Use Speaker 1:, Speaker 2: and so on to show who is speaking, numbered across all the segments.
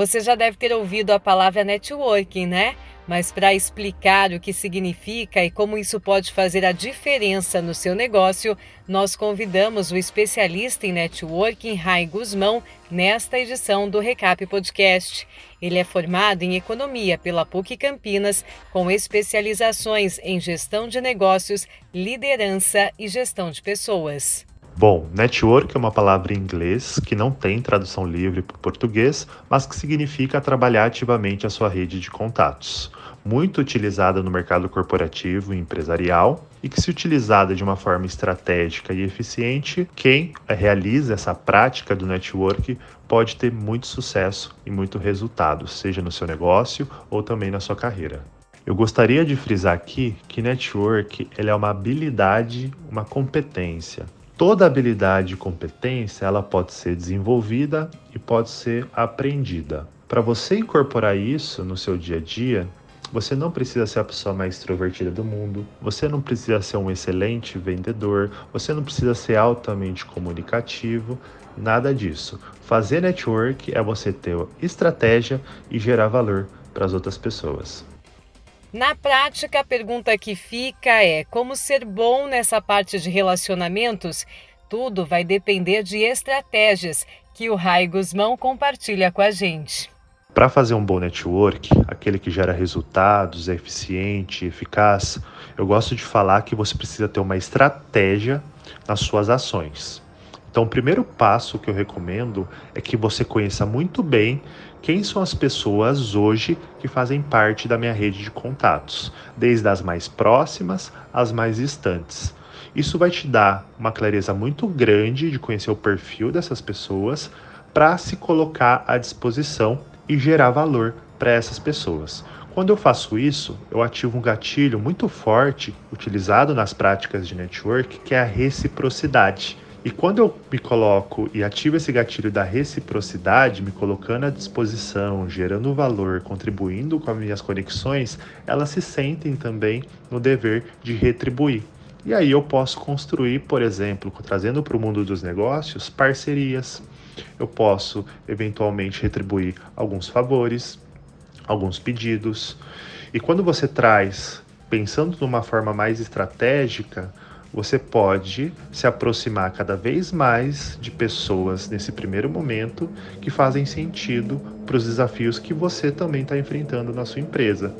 Speaker 1: Você já deve ter ouvido a palavra networking, né? Mas para explicar o que significa e como isso pode fazer a diferença no seu negócio, nós convidamos o especialista em networking Rai Guzmão nesta edição do Recap Podcast. Ele é formado em economia pela PUC Campinas, com especializações em gestão de negócios, liderança e gestão de pessoas.
Speaker 2: Bom, network é uma palavra em inglês que não tem tradução livre para o português, mas que significa trabalhar ativamente a sua rede de contatos. Muito utilizada no mercado corporativo e empresarial e que, se utilizada de uma forma estratégica e eficiente, quem realiza essa prática do network pode ter muito sucesso e muito resultado, seja no seu negócio ou também na sua carreira. Eu gostaria de frisar aqui que network é uma habilidade, uma competência, Toda habilidade e competência ela pode ser desenvolvida e pode ser aprendida. Para você incorporar isso no seu dia a dia, você não precisa ser a pessoa mais extrovertida do mundo, você não precisa ser um excelente vendedor, você não precisa ser altamente comunicativo, nada disso. Fazer network é você ter estratégia e gerar valor para as outras pessoas.
Speaker 1: Na prática, a pergunta que fica é: como ser bom nessa parte de relacionamentos? Tudo vai depender de estratégias que o Rai Guzmão compartilha com a gente.
Speaker 2: Para fazer um bom network, aquele que gera resultados, é eficiente, eficaz, eu gosto de falar que você precisa ter uma estratégia nas suas ações. Então, o primeiro passo que eu recomendo é que você conheça muito bem quem são as pessoas hoje que fazem parte da minha rede de contatos, desde as mais próximas às mais distantes. Isso vai te dar uma clareza muito grande de conhecer o perfil dessas pessoas para se colocar à disposição e gerar valor para essas pessoas. Quando eu faço isso, eu ativo um gatilho muito forte utilizado nas práticas de network, que é a reciprocidade. E quando eu me coloco e ativo esse gatilho da reciprocidade, me colocando à disposição, gerando valor, contribuindo com as minhas conexões, elas se sentem também no dever de retribuir. E aí eu posso construir, por exemplo, trazendo para o mundo dos negócios, parcerias. Eu posso eventualmente retribuir alguns favores, alguns pedidos. E quando você traz, pensando de uma forma mais estratégica, você pode se aproximar cada vez mais de pessoas nesse primeiro momento que fazem sentido para os desafios que você também está enfrentando na sua empresa.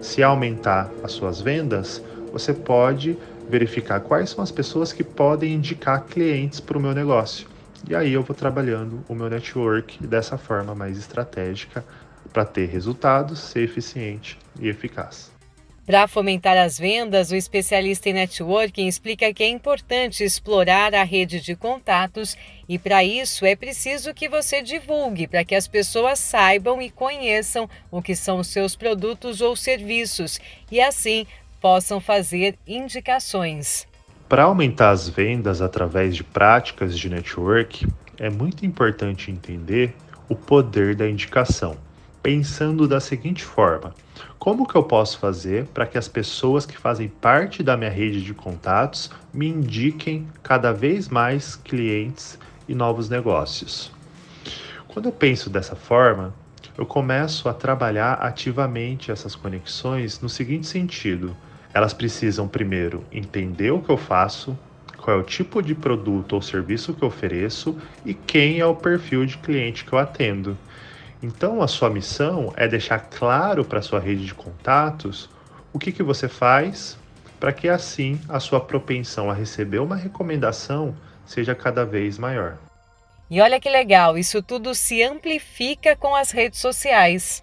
Speaker 2: Se aumentar as suas vendas, você pode verificar quais são as pessoas que podem indicar clientes para o meu negócio. E aí eu vou trabalhando o meu network dessa forma mais estratégica para ter resultados, ser eficiente e eficaz.
Speaker 1: Para fomentar as vendas, o especialista em networking explica que é importante explorar a rede de contatos e, para isso, é preciso que você divulgue para que as pessoas saibam e conheçam o que são os seus produtos ou serviços e, assim, possam fazer indicações.
Speaker 2: Para aumentar as vendas através de práticas de network, é muito importante entender o poder da indicação pensando da seguinte forma: como que eu posso fazer para que as pessoas que fazem parte da minha rede de contatos me indiquem cada vez mais clientes e novos negócios? Quando eu penso dessa forma, eu começo a trabalhar ativamente essas conexões no seguinte sentido: elas precisam primeiro entender o que eu faço, qual é o tipo de produto ou serviço que eu ofereço e quem é o perfil de cliente que eu atendo. Então, a sua missão é deixar claro para a sua rede de contatos o que, que você faz para que assim a sua propensão a receber uma recomendação seja cada vez maior.
Speaker 1: E olha que legal, isso tudo se amplifica com as redes sociais.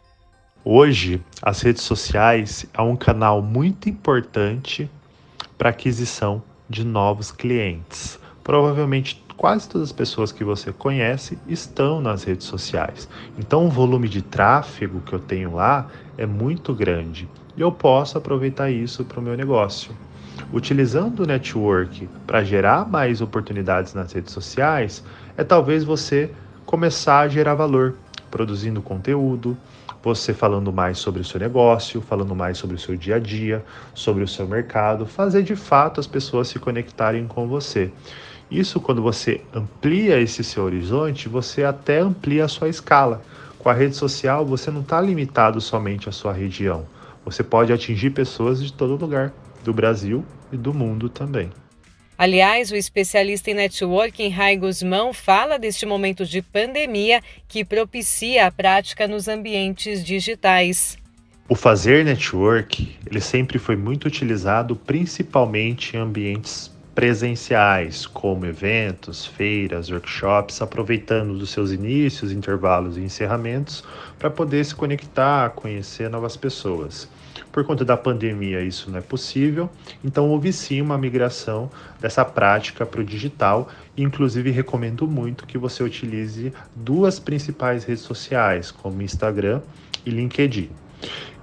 Speaker 2: Hoje, as redes sociais é um canal muito importante para aquisição de novos clientes. Provavelmente quase todas as pessoas que você conhece estão nas redes sociais. Então o volume de tráfego que eu tenho lá é muito grande e eu posso aproveitar isso para o meu negócio. Utilizando o network para gerar mais oportunidades nas redes sociais, é talvez você começar a gerar valor, produzindo conteúdo, você falando mais sobre o seu negócio, falando mais sobre o seu dia a dia, sobre o seu mercado, fazer de fato as pessoas se conectarem com você. Isso, quando você amplia esse seu horizonte, você até amplia a sua escala. Com a rede social, você não está limitado somente à sua região. Você pode atingir pessoas de todo lugar, do Brasil e do mundo também.
Speaker 1: Aliás, o especialista em networking Rai Guzmão fala deste momento de pandemia que propicia a prática nos ambientes digitais.
Speaker 2: O fazer network, ele sempre foi muito utilizado principalmente em ambientes presenciais, como eventos, feiras, workshops, aproveitando dos seus inícios, intervalos e encerramentos para poder se conectar, conhecer novas pessoas. Por conta da pandemia, isso não é possível, então houve sim uma migração dessa prática para o digital. Inclusive, recomendo muito que você utilize duas principais redes sociais, como Instagram e LinkedIn.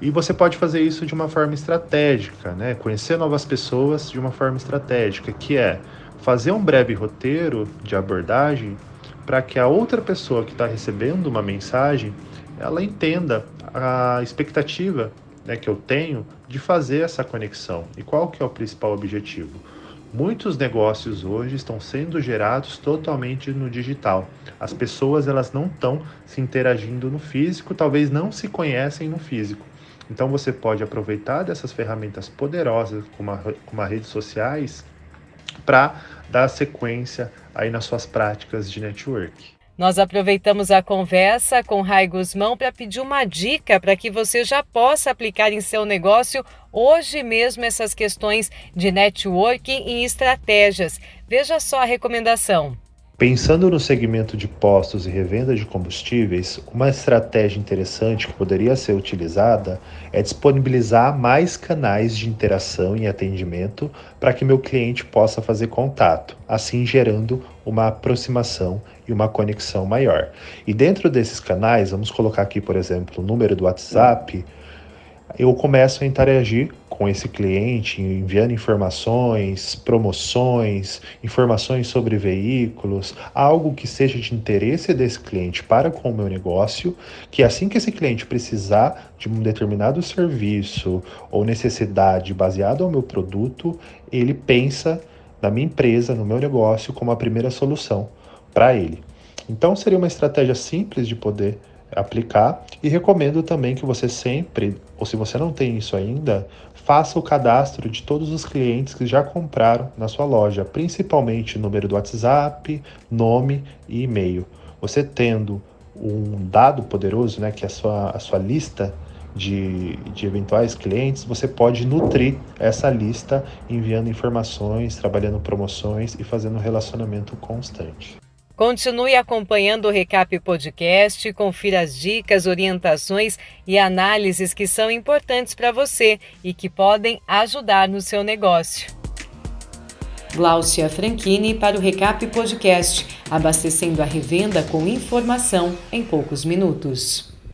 Speaker 2: E você pode fazer isso de uma forma estratégica, né? Conhecer novas pessoas de uma forma estratégica, que é fazer um breve roteiro de abordagem para que a outra pessoa que está recebendo uma mensagem ela entenda a expectativa né, que eu tenho de fazer essa conexão. E qual que é o principal objetivo? Muitos negócios hoje estão sendo gerados totalmente no digital. As pessoas elas não estão se interagindo no físico, talvez não se conhecem no físico. Então você pode aproveitar dessas ferramentas poderosas como, a, como as redes sociais para dar sequência aí nas suas práticas de network.
Speaker 1: Nós aproveitamos a conversa com Rai Guzmão para pedir uma dica para que você já possa aplicar em seu negócio hoje mesmo essas questões de networking e estratégias. Veja só a recomendação.
Speaker 2: Pensando no segmento de postos e revenda de combustíveis, uma estratégia interessante que poderia ser utilizada é disponibilizar mais canais de interação e atendimento para que meu cliente possa fazer contato, assim gerando uma aproximação e uma conexão maior. E dentro desses canais, vamos colocar aqui, por exemplo, o número do WhatsApp, eu começo a interagir com esse cliente, enviando informações, promoções, informações sobre veículos, algo que seja de interesse desse cliente para com o meu negócio, que assim que esse cliente precisar de um determinado serviço ou necessidade baseado ao meu produto, ele pensa na minha empresa, no meu negócio, como a primeira solução para ele. Então seria uma estratégia simples de poder aplicar e recomendo também que você sempre, ou se você não tem isso ainda, faça o cadastro de todos os clientes que já compraram na sua loja, principalmente número do WhatsApp, nome e e-mail. Você tendo um dado poderoso, né, que é a sua, a sua lista de, de eventuais clientes, você pode nutrir essa lista enviando informações, trabalhando promoções e fazendo relacionamento constante.
Speaker 1: Continue acompanhando o Recap Podcast, confira as dicas, orientações e análises que são importantes para você e que podem ajudar no seu negócio. Gláucia Franchini para o Recap Podcast, abastecendo a revenda com informação em poucos minutos.